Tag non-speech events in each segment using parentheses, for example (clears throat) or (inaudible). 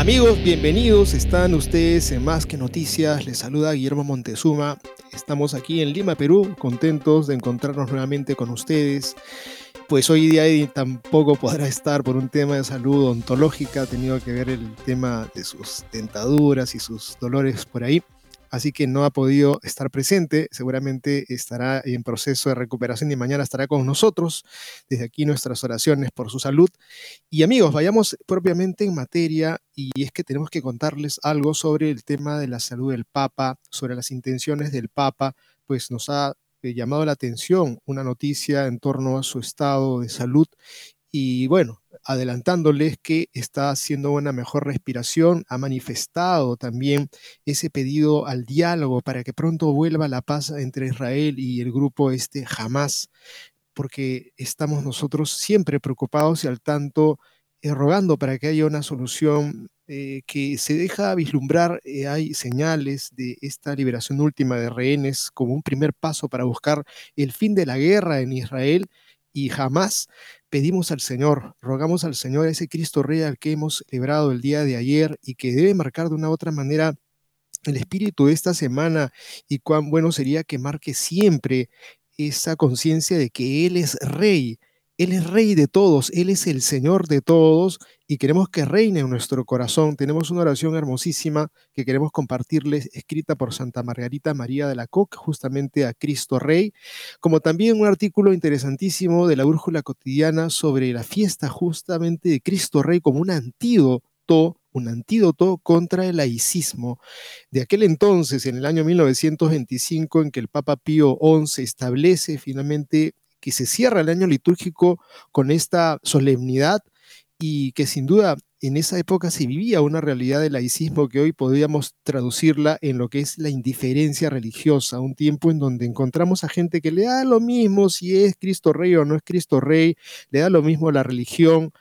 Amigos, bienvenidos. Están ustedes en Más que Noticias. Les saluda Guillermo Montezuma. Estamos aquí en Lima, Perú, contentos de encontrarnos nuevamente con ustedes. Pues hoy día Eddie tampoco podrá estar por un tema de salud ontológica, ha tenido que ver el tema de sus dentaduras y sus dolores por ahí así que no ha podido estar presente. Seguramente estará en proceso de recuperación y mañana estará con nosotros. Desde aquí nuestras oraciones por su salud. Y amigos, vayamos propiamente en materia y es que tenemos que contarles algo sobre el tema de la salud del Papa, sobre las intenciones del Papa, pues nos ha eh, llamado la atención una noticia en torno a su estado de salud y bueno, adelantándoles que está haciendo una mejor respiración, ha manifestado también ese pedido al diálogo para que pronto vuelva la paz entre Israel y el grupo este jamás, porque estamos nosotros siempre preocupados y al tanto eh, rogando para que haya una solución eh, que se deja vislumbrar, eh, hay señales de esta liberación última de rehenes como un primer paso para buscar el fin de la guerra en Israel y jamás pedimos al Señor, rogamos al Señor, ese Cristo Rey al que hemos celebrado el día de ayer y que debe marcar de una u otra manera el espíritu de esta semana y cuán bueno sería que marque siempre esa conciencia de que Él es Rey él es rey de todos, Él es el Señor de todos y queremos que reine en nuestro corazón. Tenemos una oración hermosísima que queremos compartirles, escrita por Santa Margarita María de la Coque, justamente a Cristo Rey, como también un artículo interesantísimo de la Brújula Cotidiana sobre la fiesta justamente de Cristo Rey como un antídoto un antídoto contra el laicismo. De aquel entonces, en el año 1925, en que el Papa Pío XI establece finalmente que se cierra el año litúrgico con esta solemnidad y que sin duda en esa época se vivía una realidad del laicismo que hoy podríamos traducirla en lo que es la indiferencia religiosa, un tiempo en donde encontramos a gente que le da lo mismo si es Cristo Rey o no es Cristo Rey, le da lo mismo la religión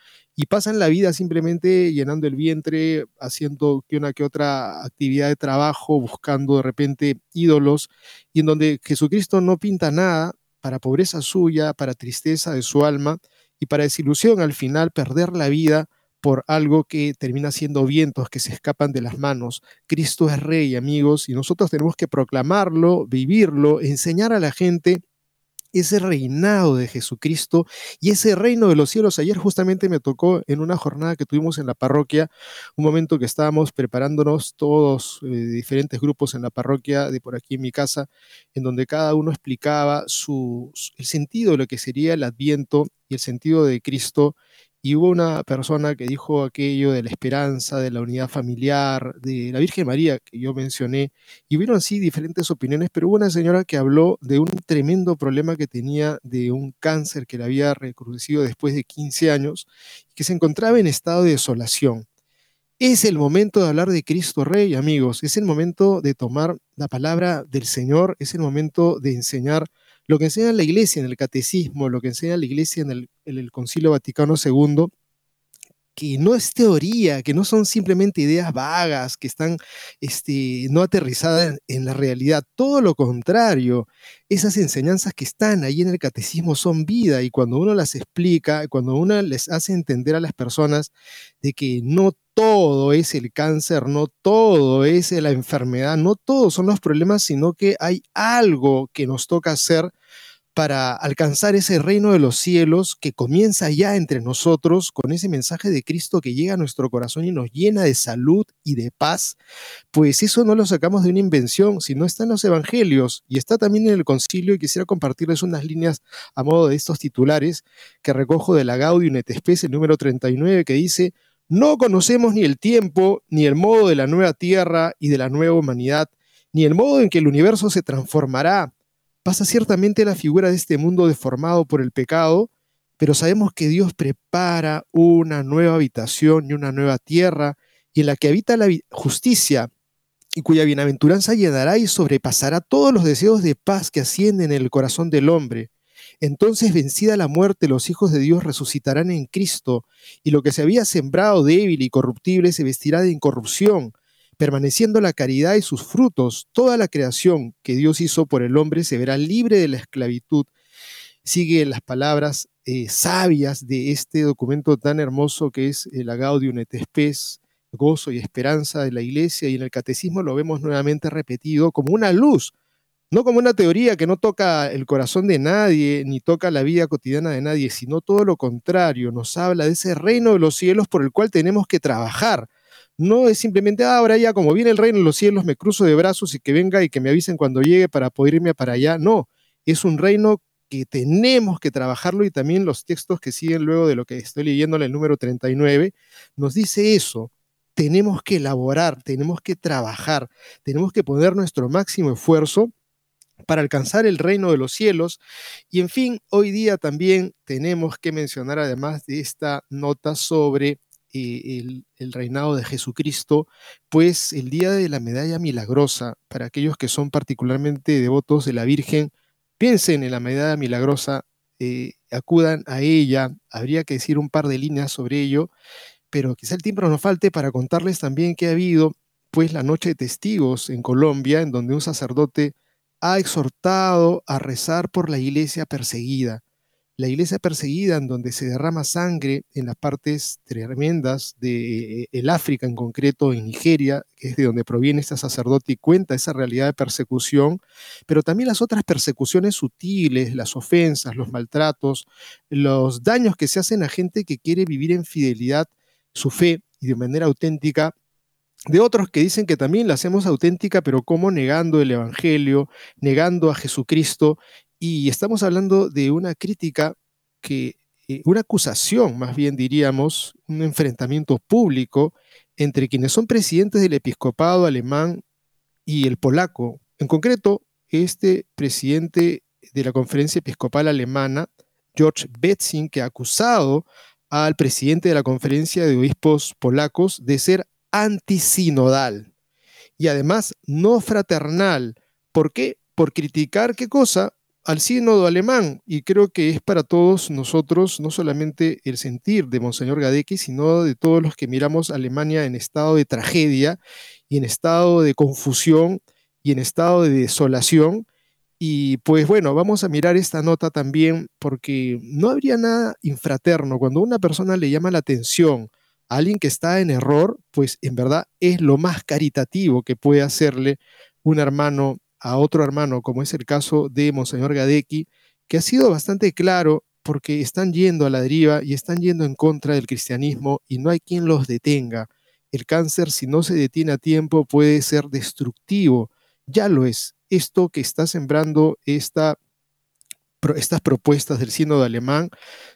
y pasan la vida simplemente llenando el vientre, haciendo que una que otra actividad de trabajo, buscando de repente ídolos, y en donde Jesucristo no pinta nada, para pobreza suya, para tristeza de su alma y para desilusión al final perder la vida por algo que termina siendo vientos que se escapan de las manos. Cristo es rey, amigos, y nosotros tenemos que proclamarlo, vivirlo, enseñar a la gente ese reinado de Jesucristo y ese reino de los cielos. Ayer justamente me tocó en una jornada que tuvimos en la parroquia, un momento que estábamos preparándonos todos, eh, diferentes grupos en la parroquia de por aquí en mi casa, en donde cada uno explicaba su, el sentido de lo que sería el adviento y el sentido de Cristo y hubo una persona que dijo aquello de la esperanza, de la unidad familiar, de la Virgen María que yo mencioné, y hubieron así diferentes opiniones, pero hubo una señora que habló de un tremendo problema que tenía de un cáncer que le había recrudecido después de 15 años, que se encontraba en estado de desolación. Es el momento de hablar de Cristo Rey, amigos, es el momento de tomar la palabra del Señor, es el momento de enseñar lo que enseña la iglesia en el catecismo, lo que enseña la iglesia en el, Concilio Vaticano II, que no es teoría, que no son simplemente ideas vagas, que están este, no aterrizadas en, la realidad. Todo lo contrario, esas enseñanzas que están ahí en el catecismo son vida y cuando uno las explica, cuando uno les hace entender a las personas de que no todo es el cáncer, no todo es la enfermedad, no todos son los problemas, sino que hay algo que nos toca hacer para alcanzar ese reino de los cielos que comienza ya entre nosotros con ese mensaje de Cristo que llega a nuestro corazón y nos llena de salud y de paz, pues eso no lo sacamos de una invención, sino está en los evangelios y está también en el concilio. Y quisiera compartirles unas líneas a modo de estos titulares que recojo de la Gaudium et el número 39, que dice, no conocemos ni el tiempo, ni el modo de la nueva tierra y de la nueva humanidad, ni el modo en que el universo se transformará pasa ciertamente la figura de este mundo deformado por el pecado, pero sabemos que Dios prepara una nueva habitación y una nueva tierra, y en la que habita la justicia, y cuya bienaventuranza llenará y sobrepasará todos los deseos de paz que ascienden en el corazón del hombre. Entonces, vencida la muerte, los hijos de Dios resucitarán en Cristo, y lo que se había sembrado débil y corruptible se vestirá de incorrupción, permaneciendo la caridad y sus frutos, toda la creación que Dios hizo por el hombre se verá libre de la esclavitud. Sigue las palabras eh, sabias de este documento tan hermoso que es el Agaudium et Spes, gozo y esperanza de la iglesia, y en el catecismo lo vemos nuevamente repetido como una luz, no como una teoría que no toca el corazón de nadie, ni toca la vida cotidiana de nadie, sino todo lo contrario, nos habla de ese reino de los cielos por el cual tenemos que trabajar no es simplemente, ah, ahora ya como viene el reino de los cielos, me cruzo de brazos y que venga y que me avisen cuando llegue para poder irme para allá. No, es un reino que tenemos que trabajarlo y también los textos que siguen luego de lo que estoy leyendo en el número 39 nos dice eso. Tenemos que elaborar, tenemos que trabajar, tenemos que poner nuestro máximo esfuerzo para alcanzar el reino de los cielos. Y en fin, hoy día también tenemos que mencionar, además de esta nota sobre el, reinado de Jesucristo, pues el día de la medalla milagrosa, para aquellos que son particularmente devotos de la Virgen, piensen en la medalla milagrosa, eh, acudan a ella, habría que decir un par de líneas sobre ello, pero quizá el tiempo nos falte para contarles también que ha habido pues la noche de testigos en Colombia, en donde un sacerdote ha exhortado a rezar por la iglesia perseguida la iglesia perseguida, en donde se derrama sangre en las partes tremendas de eh, África, en concreto en Nigeria, que es de donde proviene este sacerdote y cuenta esa realidad de persecución, pero también las otras persecuciones sutiles, las ofensas, los maltratos, los daños que se hacen a gente que quiere vivir en fidelidad su fe y de manera auténtica de otros que dicen que también la hacemos auténtica, pero como negando el Evangelio, negando a Jesucristo y estamos hablando de una crítica que, eh, una acusación, más bien diríamos, un enfrentamiento público entre quienes son presidentes del episcopado alemán y el polaco. En concreto, este presidente de la conferencia episcopal alemana, George Betzing, que ha acusado al presidente de la conferencia de obispos polacos de ser antisinodal y además no fraternal. ¿Por qué? Por criticar qué cosa? Al sínodo alemán y creo que es para todos nosotros no solamente el sentir de Monseñor Gadecki, sino de todos los que miramos a Alemania en estado de tragedia y en estado de confusión y en estado de desolación. Y pues bueno, vamos a mirar esta nota también porque no habría nada infraterno cuando una persona le llama la atención a alguien que está en error, pues en verdad es lo más caritativo que puede hacerle un hermano a otro hermano, como es el caso de Monseñor Gadecki, que ha sido bastante claro porque están yendo a la deriva y están yendo en contra del cristianismo y no hay quien los detenga. El cáncer, si no se detiene a tiempo, puede ser destructivo. Ya lo es. Esto que está sembrando esta, estas propuestas del sínodo alemán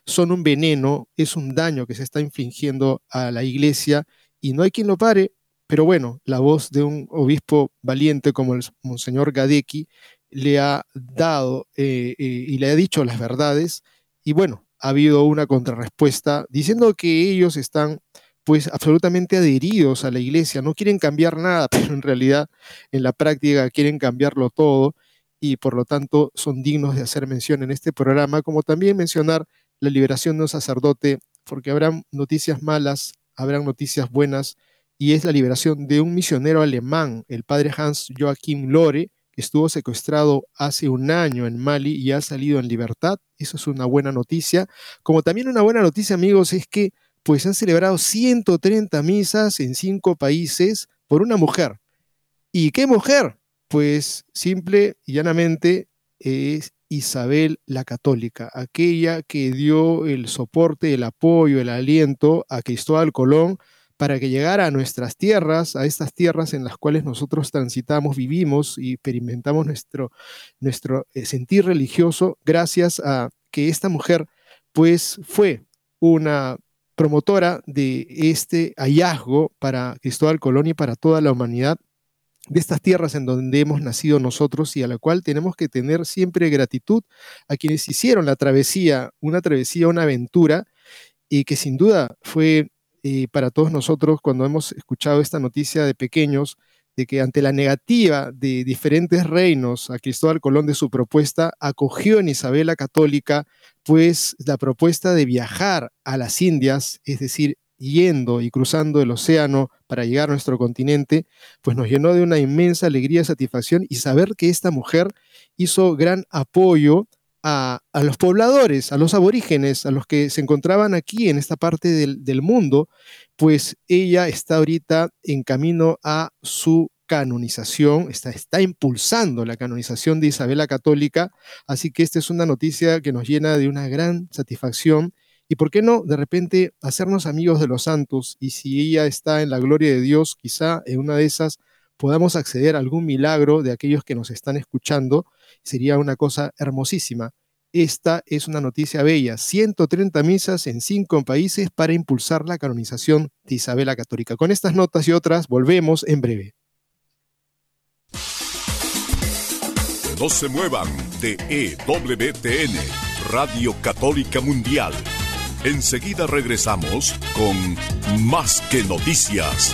son un veneno, es un daño que se está infligiendo a la iglesia y no hay quien lo pare pero bueno, la voz de un obispo valiente como el Monseñor Gadecki le ha dado eh, eh, y le ha dicho las verdades y bueno, ha habido una contrarrespuesta diciendo que ellos están pues absolutamente adheridos a la iglesia, no quieren cambiar nada, (laughs) pero en realidad en la práctica quieren cambiarlo todo y por lo tanto son dignos de hacer mención en este programa, como también mencionar la liberación de un sacerdote, porque habrán noticias malas, habrán noticias buenas, y es la liberación de un misionero alemán, el padre Hans Joachim Lore, que estuvo secuestrado hace un año en Mali y ha salido en libertad. Eso es una buena noticia. Como también una buena noticia, amigos, es que pues han celebrado 130 misas en cinco países por una mujer. ¿Y qué mujer? Pues simple y llanamente es Isabel la Católica, aquella que dio el soporte, el apoyo, el aliento a Cristóbal Colón para que llegara a nuestras tierras, a estas tierras en las cuales nosotros transitamos, vivimos y experimentamos nuestro, nuestro eh, sentir religioso, gracias a que esta mujer pues fue una promotora de este hallazgo para Cristóbal Colón y para toda la humanidad de estas tierras en donde hemos nacido nosotros y a la cual tenemos que tener siempre gratitud a quienes hicieron la travesía, una travesía, una aventura, y que sin duda fue para todos nosotros cuando hemos escuchado esta noticia de pequeños, de que ante la negativa de diferentes reinos a Cristóbal Colón de su propuesta, acogió en Isabel Católica, pues la propuesta de viajar a las Indias, es decir, yendo y cruzando el océano para llegar a nuestro continente, pues nos llenó de una inmensa alegría y satisfacción y saber que esta mujer hizo gran apoyo a, los pobladores, a los aborígenes, a los que se encontraban aquí en esta parte del, mundo, pues ella está ahorita en camino a su canonización, está, está, impulsando la canonización de Isabel la Católica, así que esta es una noticia que nos llena de una gran satisfacción. Y por qué no, de repente, hacernos amigos de los santos y si ella está en la gloria de Dios, quizá en una de esas podamos acceder a algún milagro de aquellos que nos están escuchando, sería una cosa hermosísima. Esta es una noticia bella. 130 misas en cinco países para impulsar la canonización de Isabel la Católica. Con estas notas y otras volvemos en breve. No se muevan de EWTN, Radio Católica Mundial. Enseguida regresamos con Más que Noticias.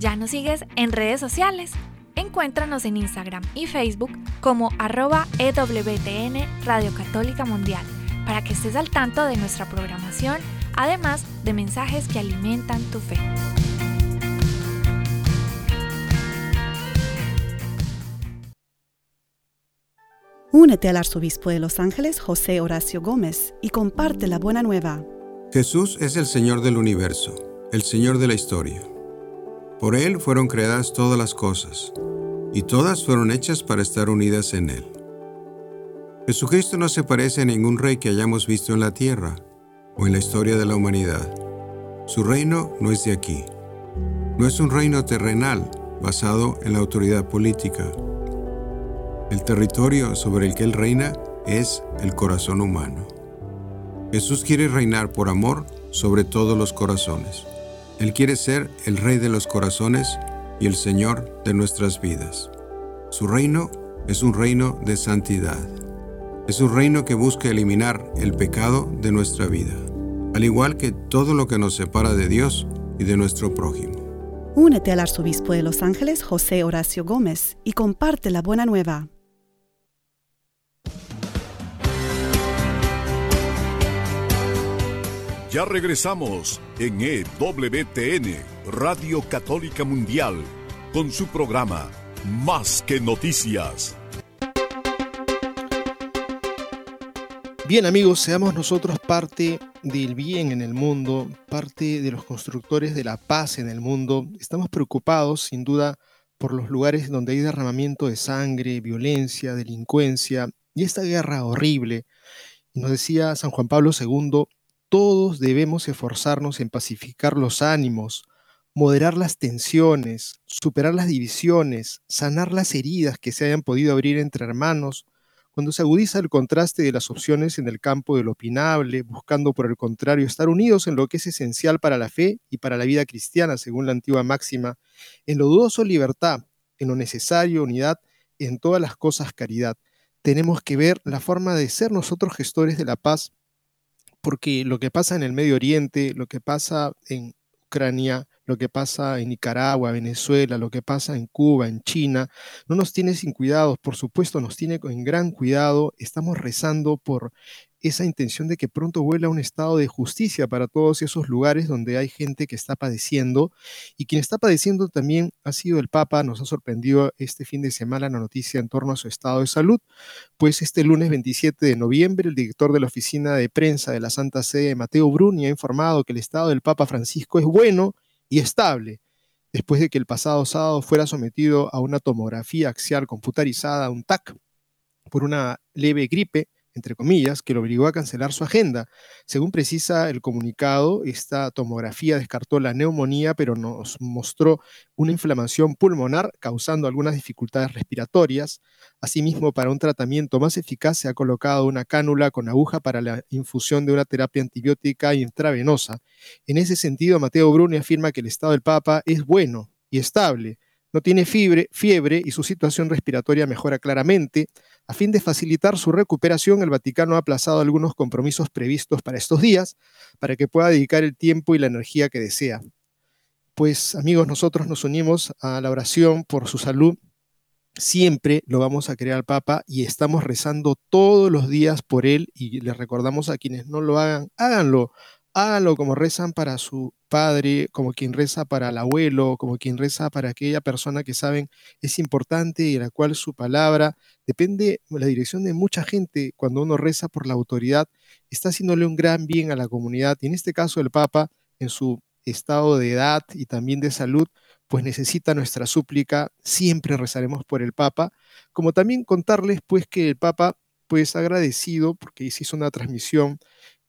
¿Ya nos sigues en redes sociales? Encuéntranos en Instagram y Facebook como arroba EWTN Radio Católica Mundial para que estés al tanto de nuestra programación, además de mensajes que alimentan tu fe. Únete al arzobispo de Los Ángeles, José Horacio Gómez, y comparte la buena nueva. Jesús es el Señor del universo, el Señor de la historia. Por Él fueron creadas todas las cosas, y todas fueron hechas para estar unidas en Él. Jesucristo no se parece a ningún rey que hayamos visto en la tierra o en la historia de la humanidad. Su reino no es de aquí. No es un reino terrenal basado en la autoridad política. El territorio sobre el que Él reina es el corazón humano. Jesús quiere reinar por amor sobre todos los corazones. Él quiere ser el Rey de los corazones y el Señor de nuestras vidas. Su reino es un reino de santidad. Es un reino que busca eliminar el pecado de nuestra vida, al igual que todo lo que nos separa de Dios y de nuestro prójimo. Únete al arzobispo de Los Ángeles, José Horacio Gómez, y comparte la buena nueva. Ya regresamos en EWTN, Radio Católica Mundial, con su programa Más que Noticias. Bien amigos, seamos nosotros parte del bien en el mundo, parte de los constructores de la paz en el mundo. Estamos preocupados, sin duda, por los lugares donde hay derramamiento de sangre, violencia, delincuencia y esta guerra horrible. Nos decía San Juan Pablo II, todos debemos esforzarnos en pacificar los ánimos, moderar las tensiones, superar las divisiones, sanar las heridas que se hayan podido abrir entre hermanos, cuando se agudiza el contraste de las opciones en el campo de lo opinable, buscando por el contrario estar unidos en lo que es esencial para la fe y para la vida cristiana, según la antigua máxima, en lo dudoso libertad, en lo necesario unidad, en todas las cosas caridad. Tenemos que ver la forma de ser nosotros gestores de la paz porque lo que pasa en el Medio Oriente, lo que pasa en Ucrania, lo que pasa en Nicaragua, Venezuela, lo que pasa en Cuba, en China, no nos tiene sin cuidados, por supuesto nos tiene en gran cuidado, estamos rezando por esa intención de que pronto vuela un estado de justicia para todos esos lugares donde hay gente que está padeciendo y quien está padeciendo también ha sido el Papa, nos ha sorprendido este fin de semana la noticia en torno a su estado de salud, pues este lunes 27 de noviembre el director de la oficina de prensa de la Santa Sede, Mateo Bruni, ha informado que el estado del Papa Francisco es bueno y estable después de que el pasado sábado fuera sometido a una tomografía axial computarizada, un TAC, por una leve gripe entre comillas, que lo obligó a cancelar su agenda. Según precisa el comunicado, esta tomografía descartó la neumonía, pero nos mostró una inflamación pulmonar causando algunas dificultades respiratorias. Asimismo, para un tratamiento más eficaz se ha colocado una cánula con aguja para la infusión de una terapia antibiótica intravenosa. En ese sentido, Mateo Bruni afirma que el estado del Papa es bueno y estable no tiene fiebre, fiebre y su situación respiratoria mejora claramente. A fin de facilitar su recuperación, el Vaticano ha aplazado algunos compromisos previstos para estos días para que pueda dedicar el tiempo y la energía que desea. Pues amigos, nosotros nos unimos a la oración por su salud. Siempre lo vamos a querer al Papa y estamos rezando todos los días por él y les recordamos a quienes no lo hagan, háganlo háganlo como rezan para su padre, como quien reza para el abuelo, como quien reza para aquella persona que saben es importante y la cual su palabra depende de la dirección de mucha gente. Cuando uno reza por la autoridad, está haciéndole un gran bien a la comunidad. Y en este caso el Papa, en su estado de edad y también de salud, pues necesita nuestra súplica. Siempre rezaremos por el Papa. Como también contarles pues que el Papa pues agradecido porque hizo una transmisión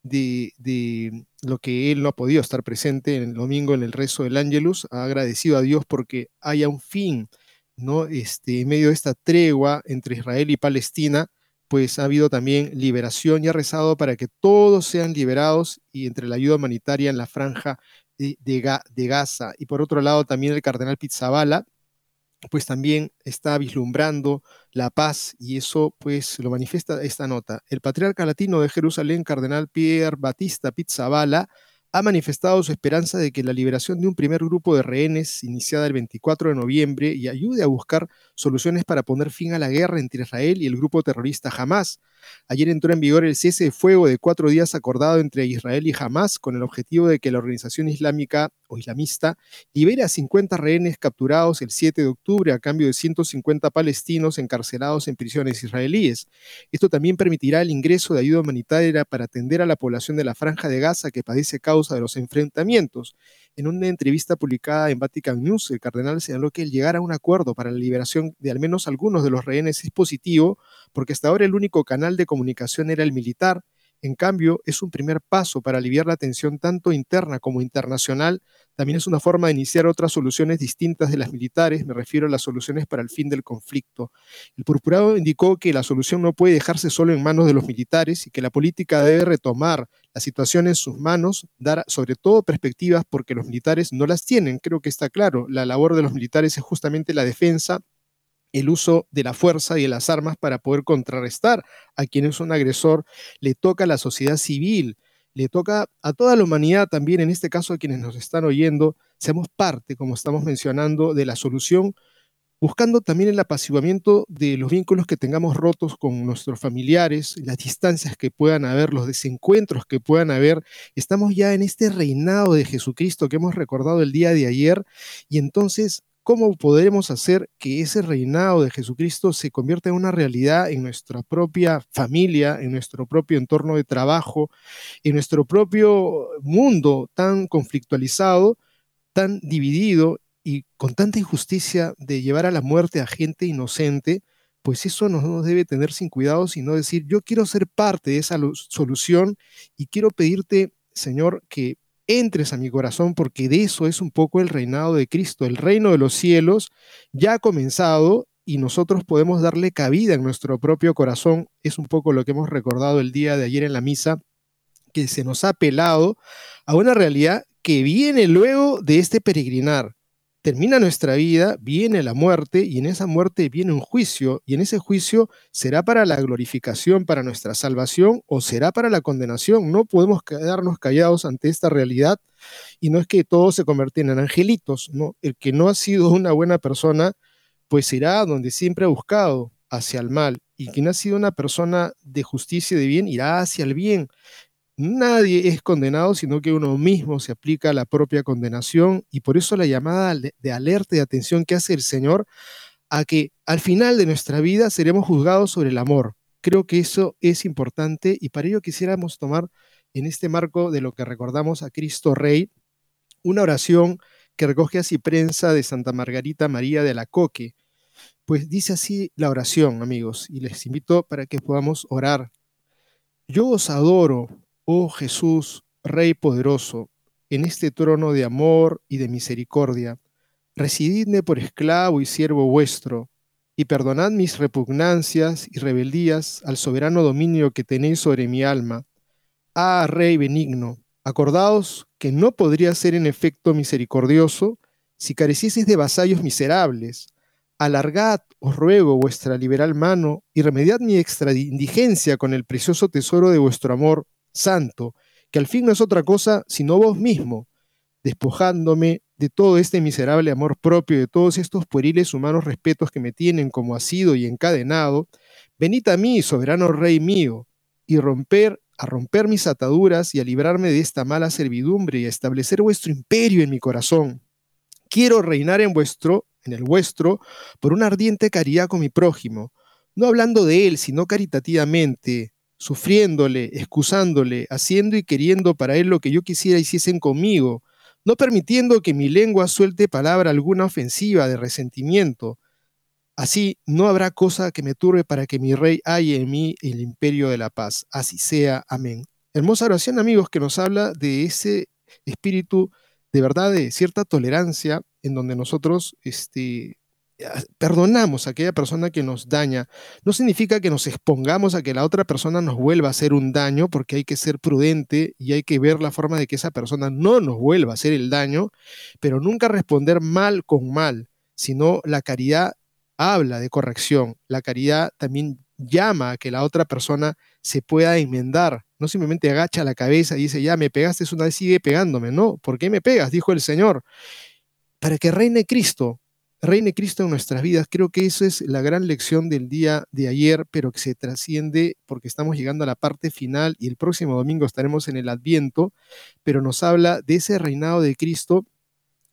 de, lo que él no ha podido estar presente en el domingo en el rezo del Ángelus, ha agradecido a Dios porque haya un fin, ¿no? Este, en medio de esta tregua entre Israel y Palestina, pues ha habido también liberación y ha rezado para que todos sean liberados y entre la ayuda humanitaria en la franja de, de Gaza. Y por otro lado, también el cardenal Pizzabala, pues también está vislumbrando la paz y eso pues lo manifiesta esta nota. El patriarca latino de Jerusalén, cardenal Pierre Batista Pizzabala, ha manifestado su esperanza de que la liberación de un primer grupo de rehenes, iniciada el 24 de noviembre, y ayude a buscar soluciones para poner fin a la guerra entre Israel y el grupo terrorista Hamas. Ayer entró en vigor el cese de fuego de cuatro días acordado entre Israel y Hamas con el objetivo de que la organización islámica o islamista libere a 50 rehenes capturados el 7 de octubre a cambio de 150 palestinos encarcelados en prisiones israelíes. Esto también permitirá el ingreso de ayuda humanitaria para atender a la población de la franja de Gaza que padece causa de los enfrentamientos. En una entrevista publicada en Vatican News, el cardenal señaló que el llegar a un acuerdo para la liberación de al menos algunos de los rehenes es positivo, porque hasta ahora el único canal de comunicación era el militar en cambio, es un primer paso para aliviar la tensión tanto interna como internacional. También es una forma de iniciar otras soluciones distintas de las militares, me refiero a las soluciones para el fin del conflicto. El purpurado indicó que la solución no puede dejarse solo en manos de los militares y que la política debe retomar la situación en sus manos, dar sobre todo perspectivas porque los militares no las tienen. Creo que está claro, la labor de los militares es justamente la defensa el uso de la fuerza y de las armas para poder contrarrestar a quien es un agresor, le toca a la sociedad civil, le toca a toda la humanidad también, en este caso a quienes nos están oyendo, seamos parte, como estamos mencionando, de la solución, buscando también el apaciguamiento de los vínculos que tengamos rotos con nuestros familiares, las distancias que puedan haber, los desencuentros que puedan haber. Estamos ya en este reinado de Jesucristo que hemos recordado el día de ayer y entonces ¿Cómo podremos hacer que ese reinado de Jesucristo se convierta en una realidad en nuestra propia familia, en nuestro propio entorno de trabajo, en nuestro propio mundo tan conflictualizado, tan dividido y con tanta injusticia de llevar a la muerte a gente inocente? Pues eso no nos debe tener sin cuidado, sino decir, yo quiero ser parte de esa solución y quiero pedirte, Señor, que entres a mi corazón, porque de eso es un poco el reinado de Cristo. El reino de los cielos ya ha comenzado y nosotros podemos darle cabida en nuestro propio corazón. Es un poco lo que hemos recordado el día de ayer en la misa, que se nos ha apelado a una realidad que viene luego de este peregrinar. Termina nuestra vida, viene la muerte y en esa muerte viene un juicio y en ese juicio será para la glorificación, para nuestra salvación o será para la condenación. No podemos quedarnos callados ante esta realidad y no es que todos se convierten en angelitos, ¿no? El que no ha sido una buena persona, pues irá donde siempre ha buscado, hacia el mal, y quien ha sido una persona de justicia y de bien irá hacia el bien. Nadie es condenado, sino que uno mismo se aplica la propia condenación y por eso la llamada de alerta y atención que hace el Señor a que al final de nuestra vida seremos juzgados sobre el amor. Creo que eso es importante y para ello quisiéramos tomar en este marco de lo que recordamos a Cristo Rey una oración que recoge así prensa de Santa Margarita María de la Coque. Pues dice así la oración, amigos, y les invito para que podamos orar. Yo os adoro, Oh Jesús, Rey poderoso, en este trono de amor y de misericordia, resididme por esclavo y siervo vuestro, y perdonad mis repugnancias y rebeldías al soberano dominio que tenéis sobre mi alma. Ah, Rey benigno, acordaos que no podría ser en efecto misericordioso si carecieseis de vasallos miserables. Alargad, os ruego, vuestra liberal mano y remediad mi extra indigencia con el precioso tesoro de vuestro amor santo, que al fin no es otra cosa sino vos mismo, despojándome de todo este miserable amor propio, de todos estos pueriles humanos respetos que me tienen como asido y encadenado, venid a mí, soberano Rey mío, y romper, a romper mis ataduras y a librarme de esta mala servidumbre y a establecer vuestro imperio en mi corazón. Quiero reinar en vuestro, en el vuestro, por una ardiente caridad con mi prójimo, no hablando de él, sino caritativamente, sufriéndole, excusándole, haciendo y queriendo para él lo que yo quisiera hiciesen conmigo, no permitiendo que mi lengua suelte palabra alguna ofensiva de resentimiento. Así no habrá cosa que me turbe para que mi rey haya en mí el imperio de la paz. Así sea. Amén. Hermosa oración, amigos, que nos habla de ese espíritu de verdad de cierta tolerancia en donde nosotros este, perdonamos a aquella persona que nos daña, no significa que nos expongamos a que la otra persona nos vuelva a hacer un daño, porque hay que ser prudente y hay que ver la forma de que esa persona no nos vuelva a hacer el daño, pero nunca responder mal con mal, sino la caridad habla de corrección, la caridad también llama a que la otra persona se pueda enmendar, no simplemente agacha la cabeza y dice, ya me pegaste una vez, sigue pegándome, no, ¿por qué me pegas? Dijo el Señor. Para que reine Cristo, reine Cristo en nuestras vidas. Creo que eso es la gran lección del día de ayer, pero que se trasciende porque estamos llegando a la parte final y el próximo domingo estaremos en el Adviento, pero nos habla de ese reinado de Cristo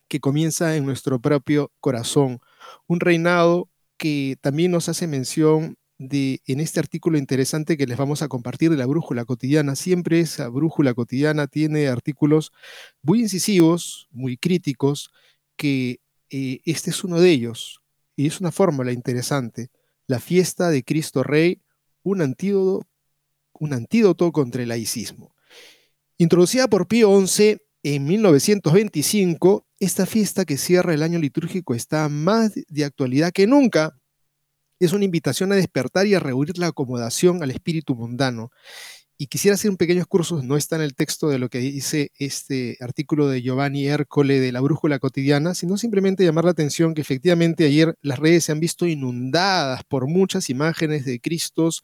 que comienza en nuestro propio corazón. Un reinado que también nos hace mención de, en este artículo interesante que les vamos a compartir de la brújula cotidiana. Siempre esa brújula cotidiana tiene artículos muy incisivos, muy críticos, que este es uno de ellos, y es una fórmula interesante. La fiesta de Cristo Rey, un antídoto, un antídoto contra el laicismo. Introducida por Pío XI en 1925, esta fiesta que cierra el año litúrgico está más de actualidad que nunca. Es una invitación a despertar y a reunir la acomodación al espíritu mundano y quisiera hacer un pequeño curso, no está en el texto de lo que dice este artículo de Giovanni Ercole de la Brújula Cotidiana, sino simplemente llamar la atención que efectivamente ayer las redes se han visto inundadas por muchas imágenes de Cristos,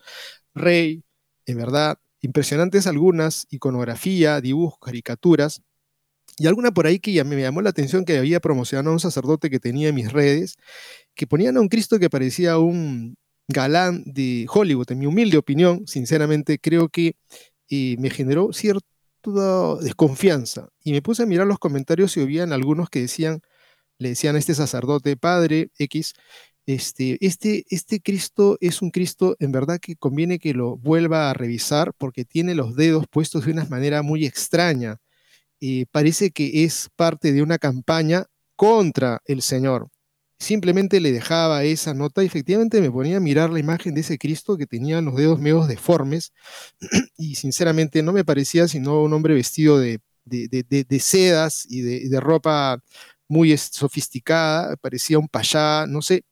Rey, en verdad, impresionantes algunas, iconografía, dibujos, caricaturas, y alguna por ahí que ya me llamó la atención que había promocionado un sacerdote que tenía en mis redes, que ponían a un Cristo que parecía un, galán de Hollywood, en mi humilde opinión, sinceramente creo que eh, me generó cierta desconfianza. Y me puse a mirar los comentarios y habían algunos que decían, le decían a este sacerdote, padre X, este, este, este Cristo es un Cristo en verdad que conviene que lo vuelva a revisar porque tiene los dedos puestos de una manera muy extraña. y parece que es parte de una campaña contra el Señor simplemente le dejaba esa nota y efectivamente me ponía a mirar la imagen de ese Cristo que tenía los dedos medio deformes (clears throat) y sinceramente no me parecía sino un hombre vestido de, de, sedas y, de, ropa muy sofisticada, parecía un payá, no sé,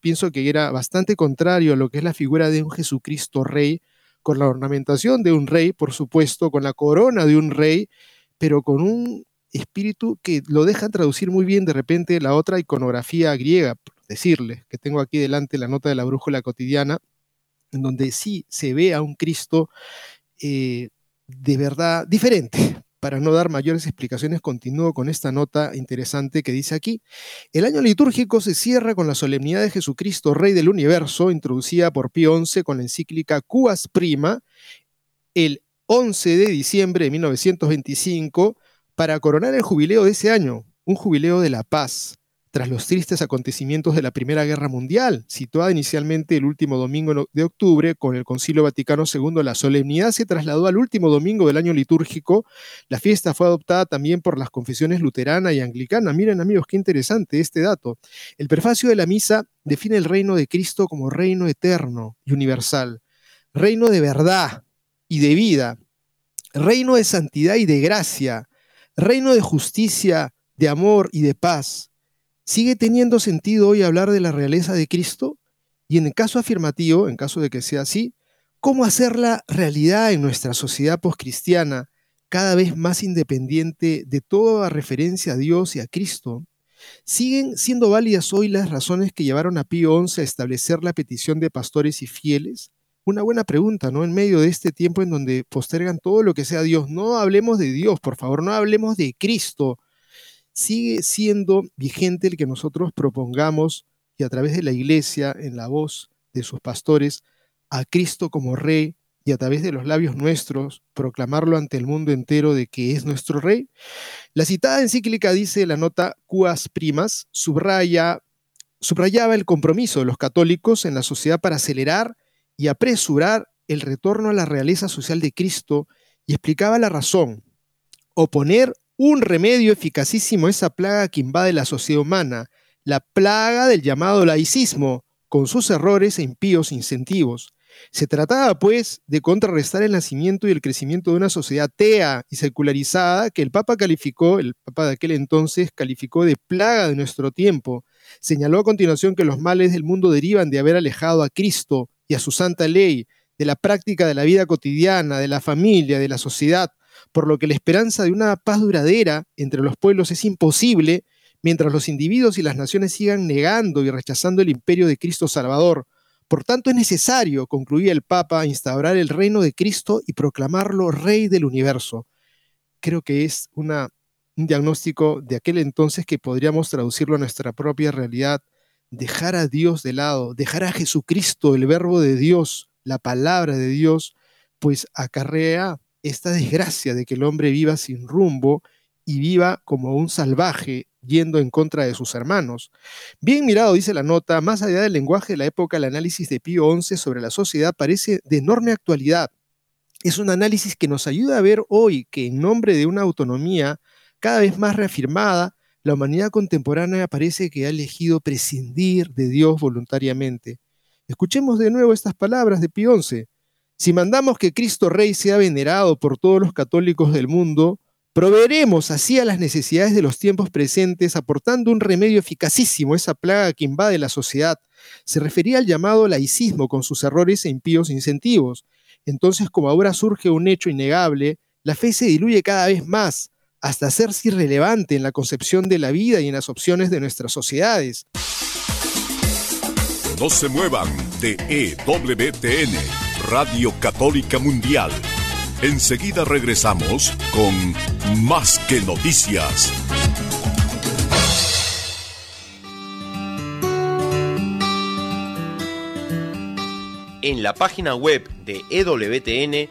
pienso que era bastante contrario a lo que es la figura de un Jesucristo rey, con la ornamentación de un rey, por supuesto, con la corona de un rey, pero con un espíritu que lo dejan traducir muy bien de repente la otra iconografía griega, por decirle, que tengo aquí delante la nota de la brújula cotidiana, en donde sí se ve a un Cristo eh, de verdad diferente. Para no dar mayores explicaciones, continúo con esta nota interesante que dice aquí. El año litúrgico se cierra con la solemnidad de Jesucristo, Rey del Universo, introducida por Pío XI con la encíclica Cuas Prima, el 11 de diciembre de 1925, para coronar el jubileo de ese año, un jubileo de la paz, tras los tristes acontecimientos de la Primera Guerra Mundial, situada inicialmente el último domingo de octubre con el Concilio Vaticano II, la solemnidad se trasladó al último domingo del año litúrgico. La fiesta fue adoptada también por las confesiones luterana y anglicana. Miren amigos, qué interesante este dato. El prefacio de la misa define el reino de Cristo como reino eterno y universal, reino de verdad y de vida, reino de santidad y de gracia, reino de justicia, de amor y de paz ¿Sigue teniendo sentido hoy hablar de la realeza de Cristo? Y en el caso afirmativo, en caso de que sea así, ¿cómo hacerla realidad en nuestra sociedad poscristiana, cada vez más independiente de toda referencia a Dios y a Cristo? ¿Siguen siendo válidas hoy las razones que llevaron a Pío XI a establecer la petición de pastores y fieles? Una buena pregunta, ¿no? En medio de este tiempo en donde postergan todo lo que sea Dios. No hablemos de Dios, por favor, no hablemos de Cristo, sigue siendo vigente el que nosotros propongamos y a través de la iglesia, en la voz de sus pastores, a Cristo como Rey y a través de los labios nuestros proclamarlo ante el mundo entero de que es nuestro Rey. La citada encíclica dice la nota Cuas Primas, subraya, subrayaba el compromiso de los católicos en la sociedad para acelerar y apresurar el retorno a la realeza social de Cristo y explicaba la razón, oponer un remedio eficacísimo a esa plaga que invade la sociedad humana, la plaga del llamado laicismo, con sus errores e impíos incentivos. Se trataba, pues, de contrarrestar el nacimiento y el crecimiento de una sociedad atea y secularizada que el Papa calificó, el Papa de aquel entonces calificó de plaga de nuestro tiempo. Señaló a continuación que los males del mundo derivan de haber alejado a Cristo y a su santa ley, de la práctica de la vida cotidiana, de la familia, de la sociedad, por lo que la esperanza de una paz duradera entre los pueblos es imposible mientras los individuos y las naciones sigan negando y rechazando el imperio de Cristo Salvador. Por tanto, es necesario, concluía el Papa, instaurar el reino de Cristo y proclamarlo Rey del universo. Creo que es un diagnóstico de aquel entonces que podríamos traducirlo a nuestra propia realidad. Dejar a Dios de lado, dejar a Jesucristo, el verbo de Dios, la palabra de Dios, pues acarrea esta desgracia de que el hombre viva sin rumbo y viva como un salvaje yendo en contra de sus hermanos. Bien mirado, dice la nota, más allá del lenguaje de la época, el análisis de Pío XI sobre la sociedad parece de enorme actualidad. Es un análisis que nos ayuda a ver hoy que en nombre de una autonomía cada vez más reafirmada, la humanidad contemporánea parece que ha elegido prescindir de Dios voluntariamente. Escuchemos de nuevo estas palabras de Pío XI. Si mandamos que Cristo Rey sea venerado por todos los católicos del mundo, proveeremos así a las necesidades de los tiempos presentes, aportando un remedio eficacísimo a esa plaga que invade la sociedad. Se refería al llamado laicismo con sus errores e impíos incentivos. Entonces, como ahora surge un hecho innegable, la fe se diluye cada vez más, hasta hacerse irrelevante en la concepción de la vida y en las opciones de nuestras sociedades. No se muevan de EWTN Radio Católica Mundial. Enseguida regresamos con Más que Noticias. En la página web de EWTN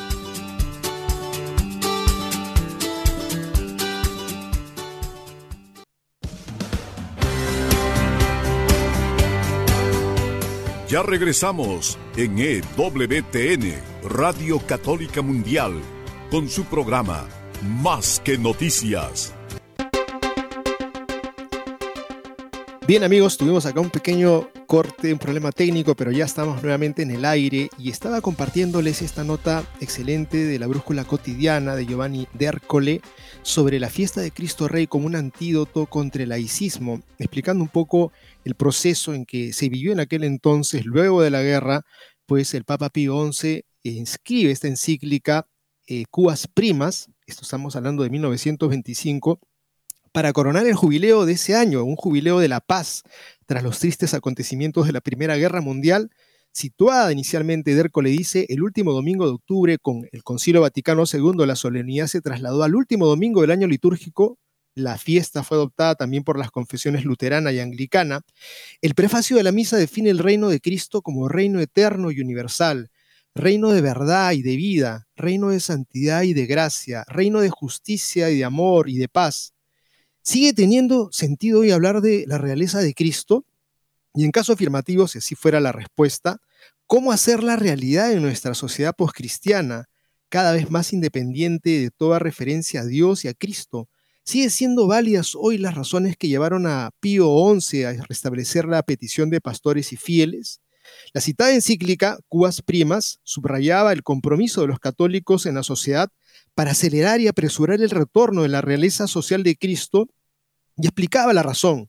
Ya regresamos en EWTN, Radio Católica Mundial, con su programa Más que Noticias. Bien amigos, tuvimos acá un pequeño corte, un problema técnico, pero ya estamos nuevamente en el aire y estaba compartiéndoles esta nota excelente de la brújula cotidiana de Giovanni D'Ercole sobre la fiesta de Cristo Rey como un antídoto contra el laicismo, explicando un poco el proceso en que se vivió en aquel entonces, luego de la guerra, pues el Papa Pío XI inscribe esta encíclica eh, Cuas Primas, esto estamos hablando de 1925, para coronar el jubileo de ese año, un jubileo de la paz, tras los tristes acontecimientos de la Primera Guerra Mundial, situada inicialmente, Derco le dice, el último domingo de octubre con el Concilio Vaticano II, la solemnidad se trasladó al último domingo del año litúrgico, la fiesta fue adoptada también por las confesiones luterana y anglicana. El prefacio de la misa define el reino de Cristo como reino eterno y universal, reino de verdad y de vida, reino de santidad y de gracia, reino de justicia y de amor y de paz ¿Sigue teniendo sentido hoy hablar de la realeza de Cristo? Y en caso afirmativo, si así fuera la respuesta, ¿cómo hacer la realidad en nuestra sociedad poscristiana, cada vez más independiente de toda referencia a Dios y a Cristo? ¿Sigue siendo válidas hoy las razones que llevaron a Pío XI a restablecer la petición de pastores y fieles? La citada encíclica, Cuas Primas, subrayaba el compromiso de los católicos en la sociedad para acelerar y apresurar el retorno de la realeza social de Cristo y explicaba la razón,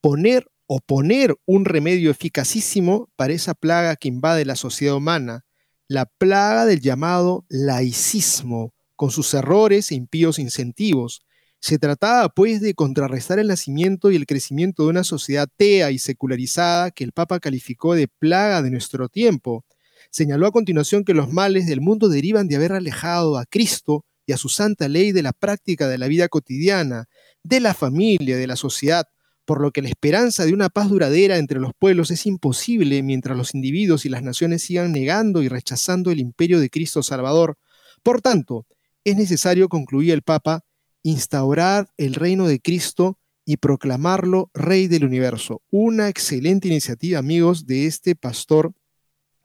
poner o poner un remedio eficacísimo para esa plaga que invade la sociedad humana, la plaga del llamado laicismo, con sus errores e impíos incentivos. Se trataba, pues, de contrarrestar el nacimiento y el crecimiento de una sociedad tea y secularizada que el Papa calificó de plaga de nuestro tiempo, Señaló a continuación que los males del mundo derivan de haber alejado a Cristo y a su santa ley de la práctica de la vida cotidiana, de la familia, de la sociedad, por lo que la esperanza de una paz duradera entre los pueblos es imposible mientras los individuos y las naciones sigan negando y rechazando el imperio de Cristo Salvador. Por tanto, es necesario, concluía el Papa, instaurar el reino de Cristo y proclamarlo Rey del universo. Una excelente iniciativa, amigos, de este pastor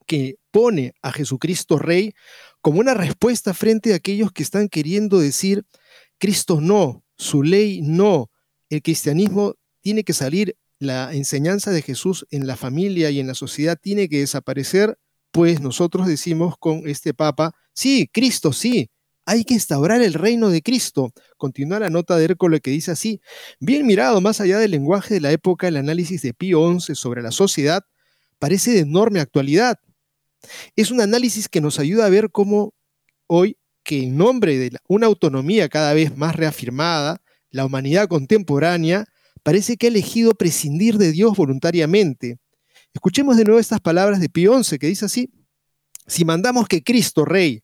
que pone a Jesucristo Rey como una respuesta frente a aquellos que están queriendo decir, Cristo no, su ley no, el cristianismo tiene que salir, la enseñanza de Jesús en la familia y en la sociedad tiene que desaparecer, pues nosotros decimos con este Papa, sí, Cristo sí, hay que instaurar el reino de Cristo. Continúa la nota de Hércules que dice así, bien mirado más allá del lenguaje de la época, el análisis de Pío XI sobre la sociedad parece de enorme actualidad. Es un análisis que nos ayuda a ver cómo hoy, que en nombre de una autonomía cada vez más reafirmada, la humanidad contemporánea parece que ha elegido prescindir de Dios voluntariamente. Escuchemos de nuevo estas palabras de Pío XI que dice así, si mandamos que Cristo Rey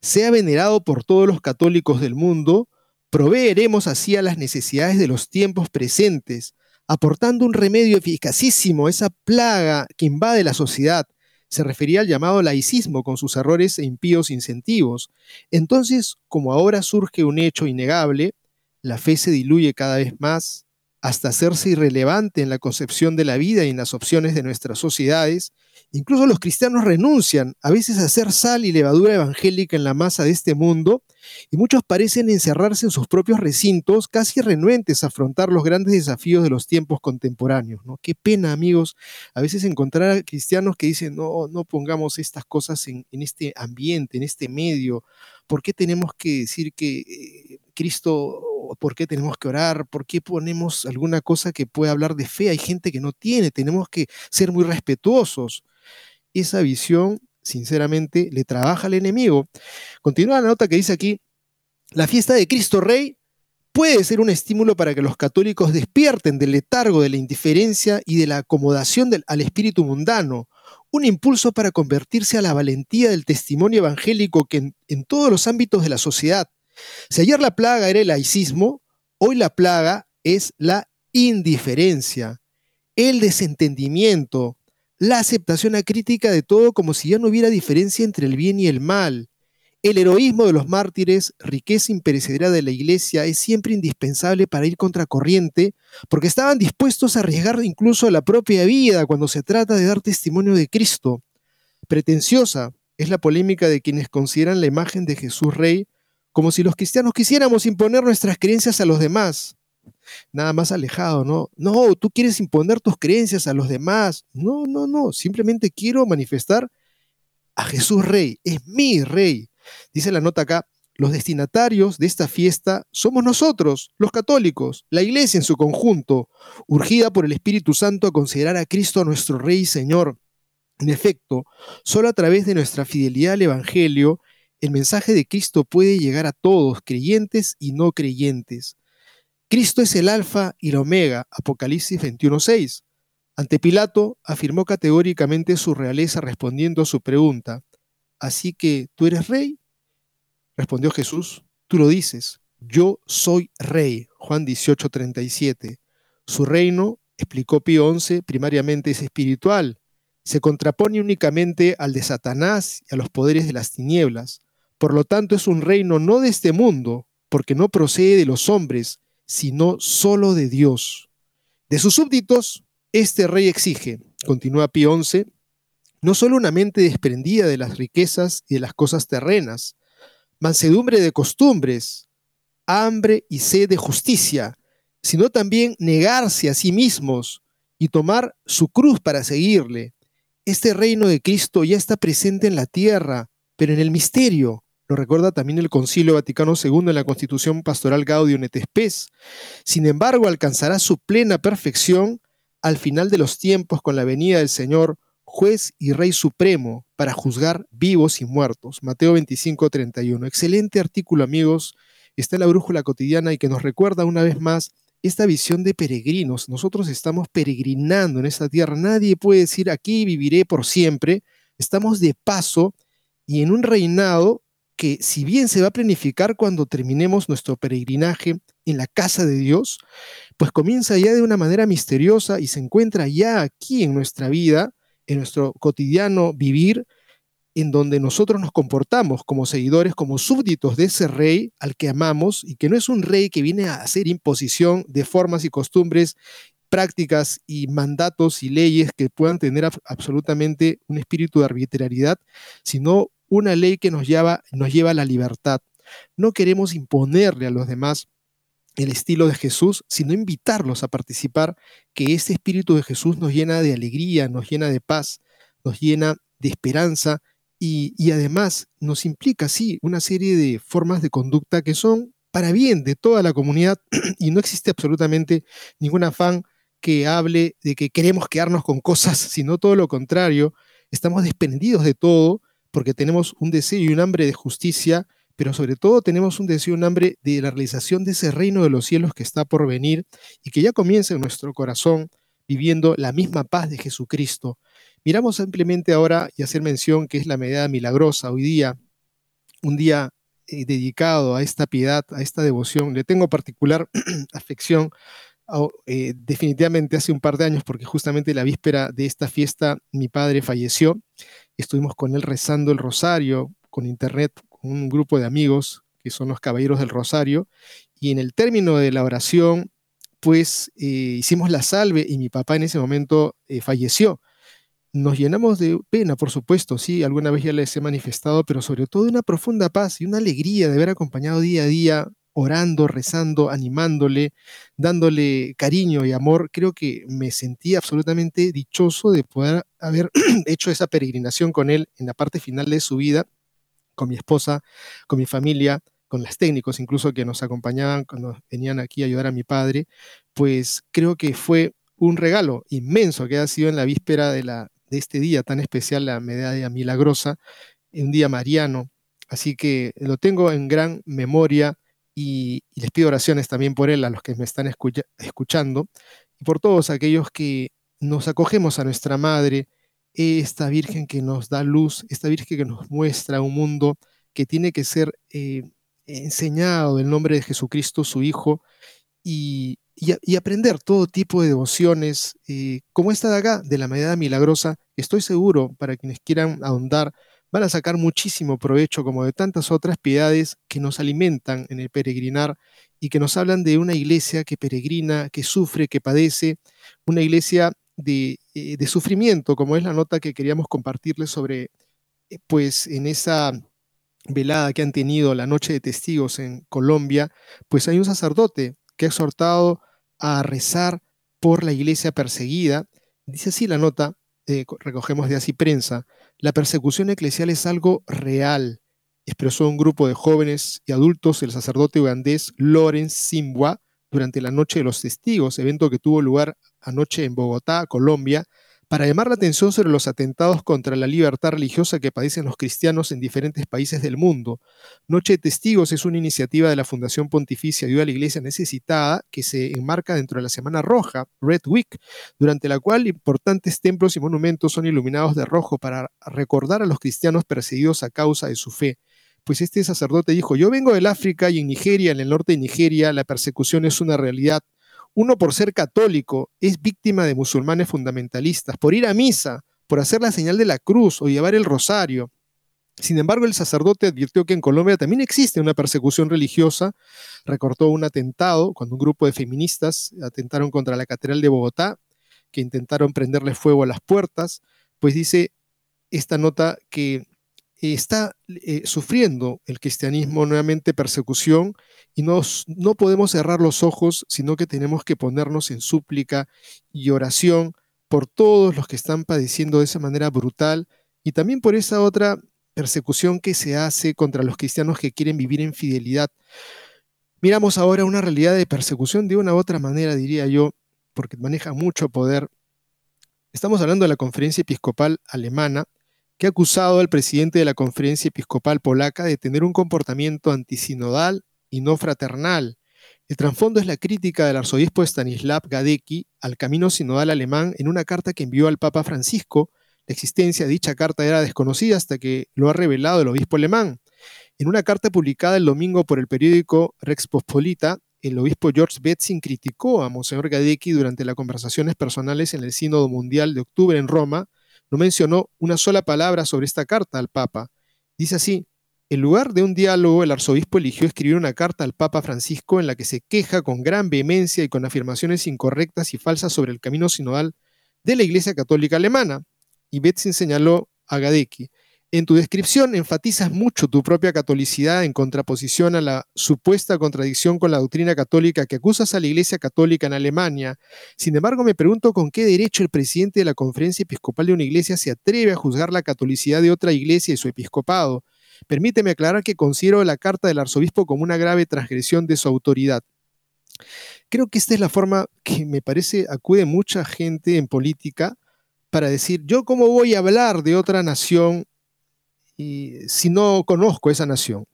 sea venerado por todos los católicos del mundo, proveeremos así a las necesidades de los tiempos presentes, aportando un remedio eficacísimo a esa plaga que invade la sociedad, se refería al llamado laicismo con sus errores e impíos incentivos. Entonces, como ahora surge un hecho innegable, la fe se diluye cada vez más hasta hacerse irrelevante en la concepción de la vida y en las opciones de nuestras sociedades, Incluso los cristianos renuncian a veces a hacer sal y levadura evangélica en la masa de este mundo y muchos parecen encerrarse en sus propios recintos, casi renuentes a afrontar los grandes desafíos de los tiempos contemporáneos. ¿no? Qué pena, amigos, a veces encontrar a cristianos que dicen, no, no pongamos estas cosas en, este ambiente, en este medio. ¿Por qué tenemos que decir que eh, Cristo, por qué tenemos que orar? ¿Por qué ponemos alguna cosa que pueda hablar de fe? Hay gente que no tiene, tenemos que ser muy respetuosos esa visión, sinceramente, le trabaja al enemigo. Continúa la nota que dice aquí, la fiesta de Cristo Rey puede ser un estímulo para que los católicos despierten del letargo de la indiferencia y de la acomodación al espíritu mundano, un impulso para convertirse a la valentía del testimonio evangélico que en, en todos los ámbitos de la sociedad. Si ayer la plaga era el laicismo, hoy la plaga es la indiferencia, el desentendimiento, la aceptación acrítica de todo como si ya no hubiera diferencia entre el bien y el mal. El heroísmo de los mártires, riqueza imperecedera de la iglesia, es siempre indispensable para ir contracorriente, porque estaban dispuestos a arriesgar incluso la propia vida cuando se trata de dar testimonio de Cristo. Pretenciosa es la polémica de quienes consideran la imagen de Jesús Rey como si los cristianos quisiéramos imponer nuestras creencias a los demás. nada más alejado, ¿no? No, tú quieres imponer tus creencias a los demás. No, no, no, simplemente quiero manifestar a Jesús Rey, es mi Rey. Dice la nota acá, los destinatarios de esta fiesta somos nosotros, los católicos, la iglesia en su conjunto, urgida por el Espíritu Santo a considerar a Cristo nuestro Rey y Señor. En efecto, solo a través de nuestra fidelidad al Evangelio, el mensaje de Cristo puede llegar a todos, creyentes y no creyentes. Cristo es el alfa y la omega, Apocalipsis 21.6. Ante Pilato afirmó categóricamente su realeza respondiendo a su pregunta, ¿Así que tú eres rey? Respondió Jesús, tú lo dices, yo soy rey. Juan 18:37. Su reino, explicó Pío XI, primariamente es espiritual. Se contrapone únicamente al de Satanás y a los poderes de las tinieblas. Por lo tanto, es un reino no de este mundo, porque no procede de los hombres, sino solo de Dios. De sus súbditos, este rey exige, continúa Pío XI, no solo una mente desprendida de las riquezas y de las cosas terrenas, mansedumbre de costumbres, hambre y sed de justicia, sino también negarse a sí mismos y tomar su cruz para seguirle. Este reino de Cristo ya está presente en la tierra, pero en el misterio. Recuerda también el Concilio Vaticano II en la Constitución Pastoral Gaudium et Spes. Sin embargo, alcanzará su plena perfección al final de los tiempos con la venida del Señor juez y rey supremo para juzgar vivos y muertos. Mateo 25, 31. Excelente artículo, amigos. Está en la brújula cotidiana y que nos recuerda una vez más esta visión de peregrinos. Nosotros estamos peregrinando en esta tierra. Nadie puede decir aquí viviré por siempre. Estamos de paso y en un reinado que si bien se va a planificar cuando terminemos nuestro peregrinaje en la casa de Dios, pues comienza ya de una manera misteriosa y se encuentra ya aquí en nuestra vida en nuestro cotidiano vivir, en donde nosotros nos comportamos como seguidores, como súbditos de ese rey al que amamos y que no es un rey que viene a hacer imposición de formas y costumbres, prácticas y mandatos y leyes que puedan tener absolutamente un espíritu de arbitrariedad, sino una ley que nos lleva, nos lleva a la libertad. No queremos imponerle a los demás el estilo de Jesús, sino invitarlos a participar, que ese espíritu de Jesús nos llena de alegría, nos llena de paz, nos llena de esperanza y, y, además nos implica, sí, una serie de formas de conducta que son para bien de toda la comunidad (clears throat) y no existe absolutamente ningún afán que hable de que queremos quedarnos con cosas, sino todo lo contrario, estamos desprendidos de todo porque tenemos un deseo y un hambre de justicia pero sobre todo tenemos un deseo, un hambre de la realización de ese reino de los cielos que está por venir y que ya comienza en nuestro corazón viviendo la misma paz de Jesucristo. Miramos simplemente ahora y hacer mención que es la medida milagrosa hoy día, un día eh, dedicado a esta piedad, a esta devoción. Le tengo particular (clears throat) afección eh, definitivamente hace un par de años, porque justamente la víspera de esta fiesta mi padre falleció. Estuvimos con él rezando el rosario con internet un grupo de amigos que son los Caballeros del Rosario, y en el término de la oración, pues eh, hicimos la salve y mi papá en ese momento eh, falleció. Nos llenamos de pena, por supuesto, sí, alguna vez ya les he manifestado, pero sobre todo de una profunda paz y una alegría de haber acompañado día a día, orando, rezando, animándole, dándole cariño y amor. Creo que me sentí absolutamente dichoso de poder haber (clears throat) hecho esa peregrinación con él en la parte final de su vida con mi esposa, con mi familia, con los técnicos incluso que nos acompañaban cuando venían aquí a ayudar a mi padre, pues creo que fue un regalo inmenso que ha sido en la víspera de, la, de este día tan especial, la medalla milagrosa, un día mariano. Así que lo tengo en gran memoria y, les pido oraciones también por él, a los que me están escuchando, y por todos aquellos que nos acogemos a nuestra madre, esta Virgen que nos da luz, esta Virgen que nos muestra un mundo que tiene que ser eh, enseñado en nombre de Jesucristo, su Hijo, y, aprender todo tipo de devociones, eh, como esta de acá, de la medida milagrosa. Estoy seguro, para quienes quieran ahondar, van a sacar muchísimo provecho, como de tantas otras piedades que nos alimentan en el peregrinar y que nos hablan de una iglesia que peregrina, que sufre, que padece, una iglesia eh, de, sufrimiento, como es la nota que queríamos compartirles sobre, eh, pues en esa velada que han tenido la noche de testigos en Colombia, pues hay un sacerdote que ha exhortado a rezar por la iglesia perseguida. Dice así la nota, eh, recogemos de así prensa, la persecución eclesial es algo real, expresó un grupo de jóvenes y adultos el sacerdote ugandés Lawrence Simbwa durante la Noche de los Testigos, evento que tuvo lugar anoche en Bogotá, Colombia, para llamar la atención sobre los atentados contra la libertad religiosa que padecen los cristianos en diferentes países del mundo. Noche de Testigos es una iniciativa de la Fundación Pontificia Ayuda a la Iglesia Necesitada que se enmarca dentro de la Semana Roja, Red Week, durante la cual importantes templos y monumentos son iluminados de rojo para recordar a los cristianos perseguidos a causa de su fe pues este sacerdote dijo, yo vengo del África y en Nigeria, en el norte de Nigeria, la persecución es una realidad. Uno por ser católico es víctima de musulmanes fundamentalistas, por ir a misa, por hacer la señal de la cruz o llevar el rosario. Sin embargo, el sacerdote advirtió que en Colombia también existe una persecución religiosa. Recortó un atentado cuando un grupo de feministas atentaron contra la Catedral de Bogotá, que intentaron prenderle fuego a las puertas. Pues dice esta nota que está eh, sufriendo el cristianismo nuevamente persecución y nos, no podemos cerrar los ojos, sino que tenemos que ponernos en súplica y oración por todos los que están padeciendo de esa manera brutal y también por esa otra persecución que se hace contra los cristianos que quieren vivir en fidelidad. Miramos ahora una realidad de persecución de una u otra manera, diría yo, porque maneja mucho poder. Estamos hablando de la conferencia episcopal alemana, que ha acusado al presidente de la Conferencia Episcopal Polaca de tener un comportamiento antisinodal y no fraternal. El trasfondo es la crítica del arzobispo Stanislav Gadecki al camino sinodal alemán en una carta que envió al Papa Francisco. La existencia de dicha carta era desconocida hasta que lo ha revelado el obispo alemán. En una carta publicada el domingo por el periódico Rex Pospolita, el obispo George Betzing criticó a Monseñor Gadecki durante las conversaciones personales en el Sínodo Mundial de octubre en Roma, no mencionó una sola palabra sobre esta carta al Papa. Dice así, en lugar de un diálogo, el arzobispo eligió escribir una carta al Papa Francisco en la que se queja con gran vehemencia y con afirmaciones incorrectas y falsas sobre el camino sinodal de la Iglesia Católica Alemana. Y Betzin señaló a Gadecki, en tu descripción enfatizas mucho tu propia catolicidad en contraposición a la supuesta contradicción con la doctrina católica que acusas a la Iglesia Católica en Alemania. Sin embargo, me pregunto con qué derecho el presidente de la Conferencia Episcopal de una iglesia se atreve a juzgar la catolicidad de otra iglesia y su episcopado. Permíteme aclarar que considero la carta del arzobispo como una grave transgresión de su autoridad. Creo que esta es la forma que me parece acude mucha gente en política para decir, yo cómo voy a hablar de otra nación si no conozco esa nación?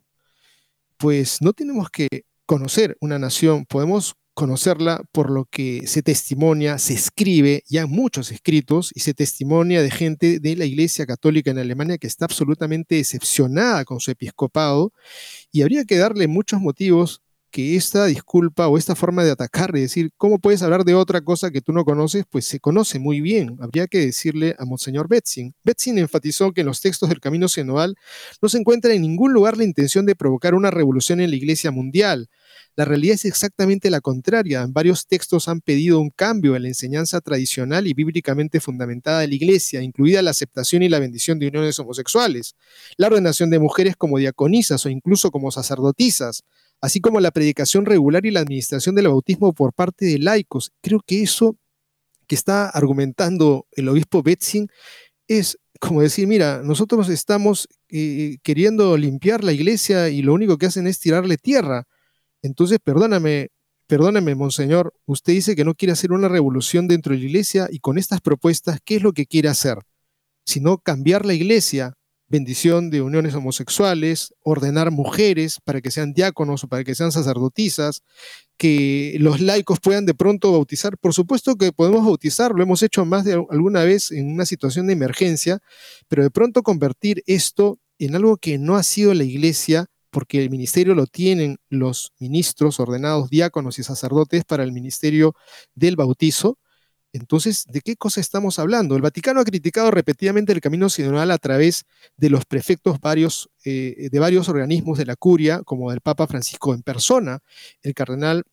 Pues no tenemos que conocer una nación, podemos conocerla por lo que se testimonia, se escribe, ya muchos escritos, y se testimonia de gente de la Iglesia Católica en Alemania que está absolutamente decepcionada con su episcopado, y habría que darle muchos motivos que esta disculpa o esta forma de atacar y decir, ¿cómo puedes hablar de otra cosa que tú no conoces? Pues se conoce muy bien. Habría que decirle a Monseñor Betzin. Betzin enfatizó que en los textos del Camino Sinodal no se encuentra en ningún lugar la intención de provocar una revolución en la Iglesia mundial. La realidad es exactamente la contraria. Varios textos han pedido un cambio en la enseñanza tradicional y bíblicamente fundamentada de la Iglesia, incluida la aceptación y la bendición de uniones homosexuales, la ordenación de mujeres como diaconisas o incluso como sacerdotisas, así como la predicación regular y la administración del bautismo por parte de laicos. Creo que eso que está argumentando el obispo Betzin es como decir, mira, nosotros estamos eh, queriendo limpiar la iglesia y lo único que hacen es tirarle tierra. Entonces, perdóname, perdóname, monseñor, usted dice que no quiere hacer una revolución dentro de la iglesia y con estas propuestas, ¿qué es lo que quiere hacer? Sino cambiar la iglesia, bendición de uniones homosexuales, ordenar mujeres para que sean diáconos o para que sean sacerdotisas, que los laicos puedan de pronto bautizar. Por supuesto que podemos bautizar, lo hemos hecho más de alguna vez en una situación de emergencia, pero de pronto convertir esto en algo que no ha sido la iglesia, porque el ministerio lo tienen los ministros ordenados diáconos y sacerdotes para el ministerio del bautizo, entonces, ¿de qué cosa estamos hablando? El Vaticano ha criticado repetidamente el camino sinodal a través de los prefectos varios, eh, de varios organismos de la curia, como del Papa Francisco en persona. El cardenal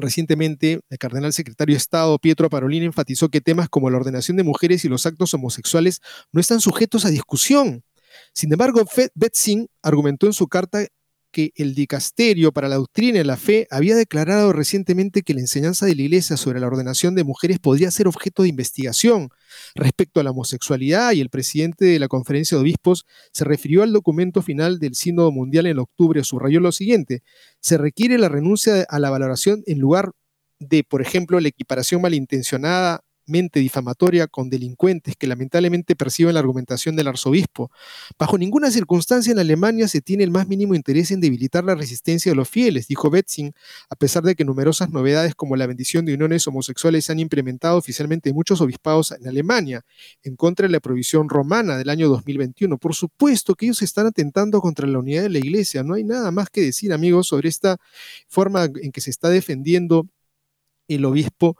Recientemente, el cardenal secretario de Estado Pietro Parolin enfatizó que temas como la ordenación de mujeres y los actos homosexuales no están sujetos a discusión. Sin embargo, Betzin argumentó en su carta que el dicasterio para la doctrina y la fe había declarado recientemente que la enseñanza de la Iglesia sobre la ordenación de mujeres podría ser objeto de investigación. Respecto a la homosexualidad y el presidente de la conferencia de obispos se refirió al documento final del Sínodo Mundial en octubre, subrayó lo siguiente, se requiere la renuncia a la valoración en lugar de, por ejemplo, la equiparación malintencionada difamatoria con delincuentes que lamentablemente perciben la argumentación del arzobispo. Bajo ninguna circunstancia en Alemania se tiene el más mínimo interés en debilitar la resistencia de los fieles, dijo Betzing, a pesar de que numerosas novedades como la bendición de uniones homosexuales se han implementado oficialmente en muchos obispados en Alemania, en contra de la prohibición romana del año 2021. Por supuesto que ellos están atentando contra la unidad de la iglesia. No hay nada más que decir, amigos, sobre esta forma en que se está defendiendo el obispo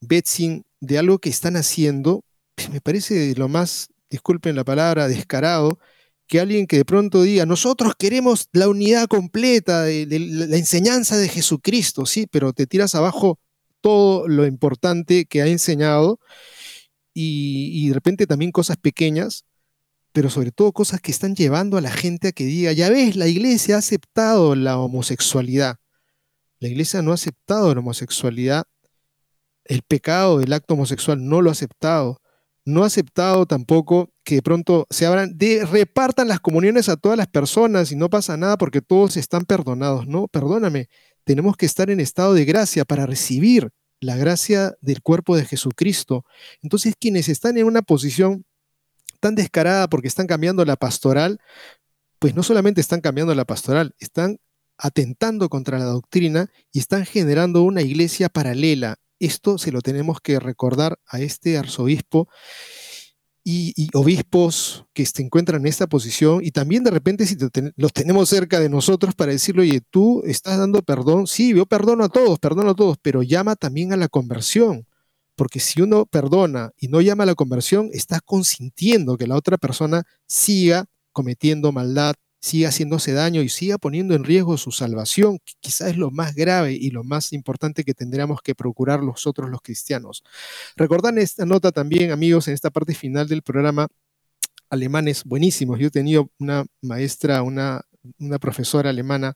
Betzing de algo que están haciendo, pues, me parece lo más, disculpen la palabra, descarado, que alguien que de pronto diga, nosotros queremos la unidad completa de, la enseñanza de Jesucristo, sí, pero te tiras abajo todo lo importante que ha enseñado y, y, de repente también cosas pequeñas, pero sobre todo cosas que están llevando a la gente a que diga, ya ves, la iglesia ha aceptado la homosexualidad. La iglesia no ha aceptado la homosexualidad el pecado del acto homosexual, no lo ha aceptado. No ha aceptado tampoco que de pronto se abran, de, repartan las comuniones a todas las personas y no pasa nada porque todos están perdonados. No, perdóname, tenemos que estar en estado de gracia para recibir la gracia del cuerpo de Jesucristo. Entonces, quienes están en una posición tan descarada porque están cambiando la pastoral, pues no solamente están cambiando la pastoral, están atentando contra la doctrina y están generando una iglesia paralela, esto se lo tenemos que recordar a este arzobispo y, obispos que se encuentran en esta posición y también de repente si los tenemos cerca de nosotros para decirle, oye, tú estás dando perdón, sí, yo perdono a todos, perdono a todos, pero llama también a la conversión, porque si uno perdona y no llama a la conversión, está consintiendo que la otra persona siga cometiendo maldad, siga haciéndose daño y siga poniendo en riesgo su salvación, que quizás es lo más grave y lo más importante que tendríamos que procurar nosotros los cristianos. Recordad esta nota también, amigos, en esta parte final del programa, alemanes buenísimos. Yo he tenido una maestra, una, una profesora alemana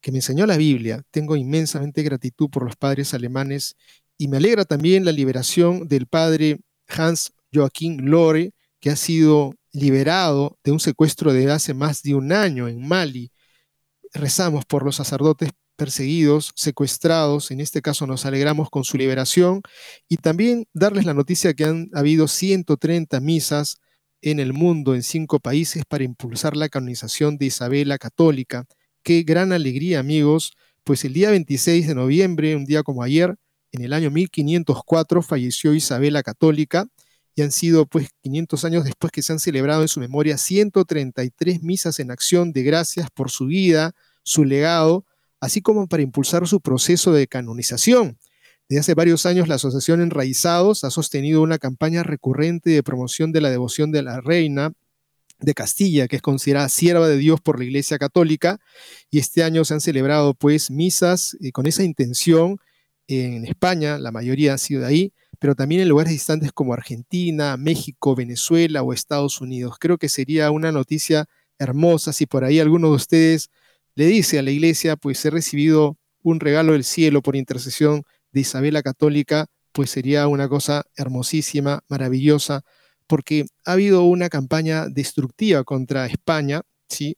que me enseñó la Biblia. Tengo inmensamente gratitud por los padres alemanes y me alegra también la liberación del padre Hans Joachim Lore, que ha sido liberado de un secuestro de hace más de un año en Mali. Rezamos por los sacerdotes perseguidos, secuestrados, en este caso nos alegramos con su liberación y también darles la noticia que han habido 130 misas en el mundo, en cinco países, para impulsar la canonización de Isabela Católica. Qué gran alegría, amigos, pues el día 26 de noviembre, un día como ayer, en el año 1504, falleció Isabela Católica, y han sido pues 500 años después que se han celebrado en su memoria 133 misas en acción de gracias por su vida, su legado, así como para impulsar su proceso de canonización. Desde hace varios años la Asociación Enraizados ha sostenido una campaña recurrente de promoción de la devoción de la reina de Castilla, que es considerada sierva de Dios por la Iglesia Católica, y este año se han celebrado pues misas eh, con esa intención en España, la mayoría ha sido de ahí, pero también en lugares distantes como Argentina, México, Venezuela o Estados Unidos. Creo que sería una noticia hermosa si por ahí alguno de ustedes le dice a la iglesia, pues he recibido un regalo del cielo por intercesión de Isabela Católica, pues sería una cosa hermosísima, maravillosa, porque ha habido una campaña destructiva contra España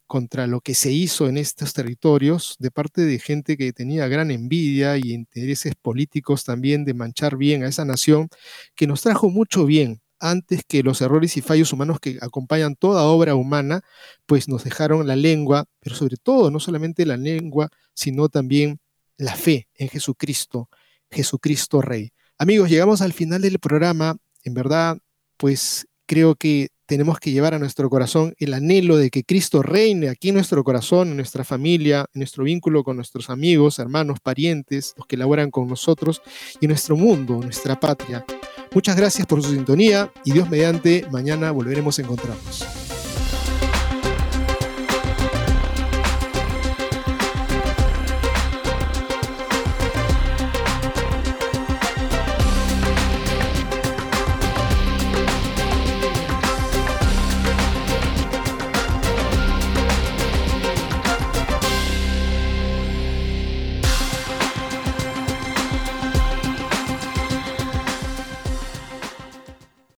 contra lo que se hizo en estos territorios de parte de gente que tenía gran envidia y intereses políticos también de manchar bien a esa nación, que nos trajo mucho bien antes que los errores y fallos humanos que acompañan toda obra humana, pues nos dejaron la lengua, pero sobre todo no solamente la lengua, sino también la fe en Jesucristo, Jesucristo Rey. Amigos, llegamos al final del programa. En verdad, pues creo que tenemos que llevar a nuestro corazón el anhelo de que Cristo reine aquí en nuestro corazón, en nuestra familia, en nuestro vínculo con nuestros amigos, hermanos, parientes, los que laboran con nosotros y en nuestro mundo, nuestra patria. Muchas gracias por su sintonía y Dios mediante, mañana volveremos a encontrarnos.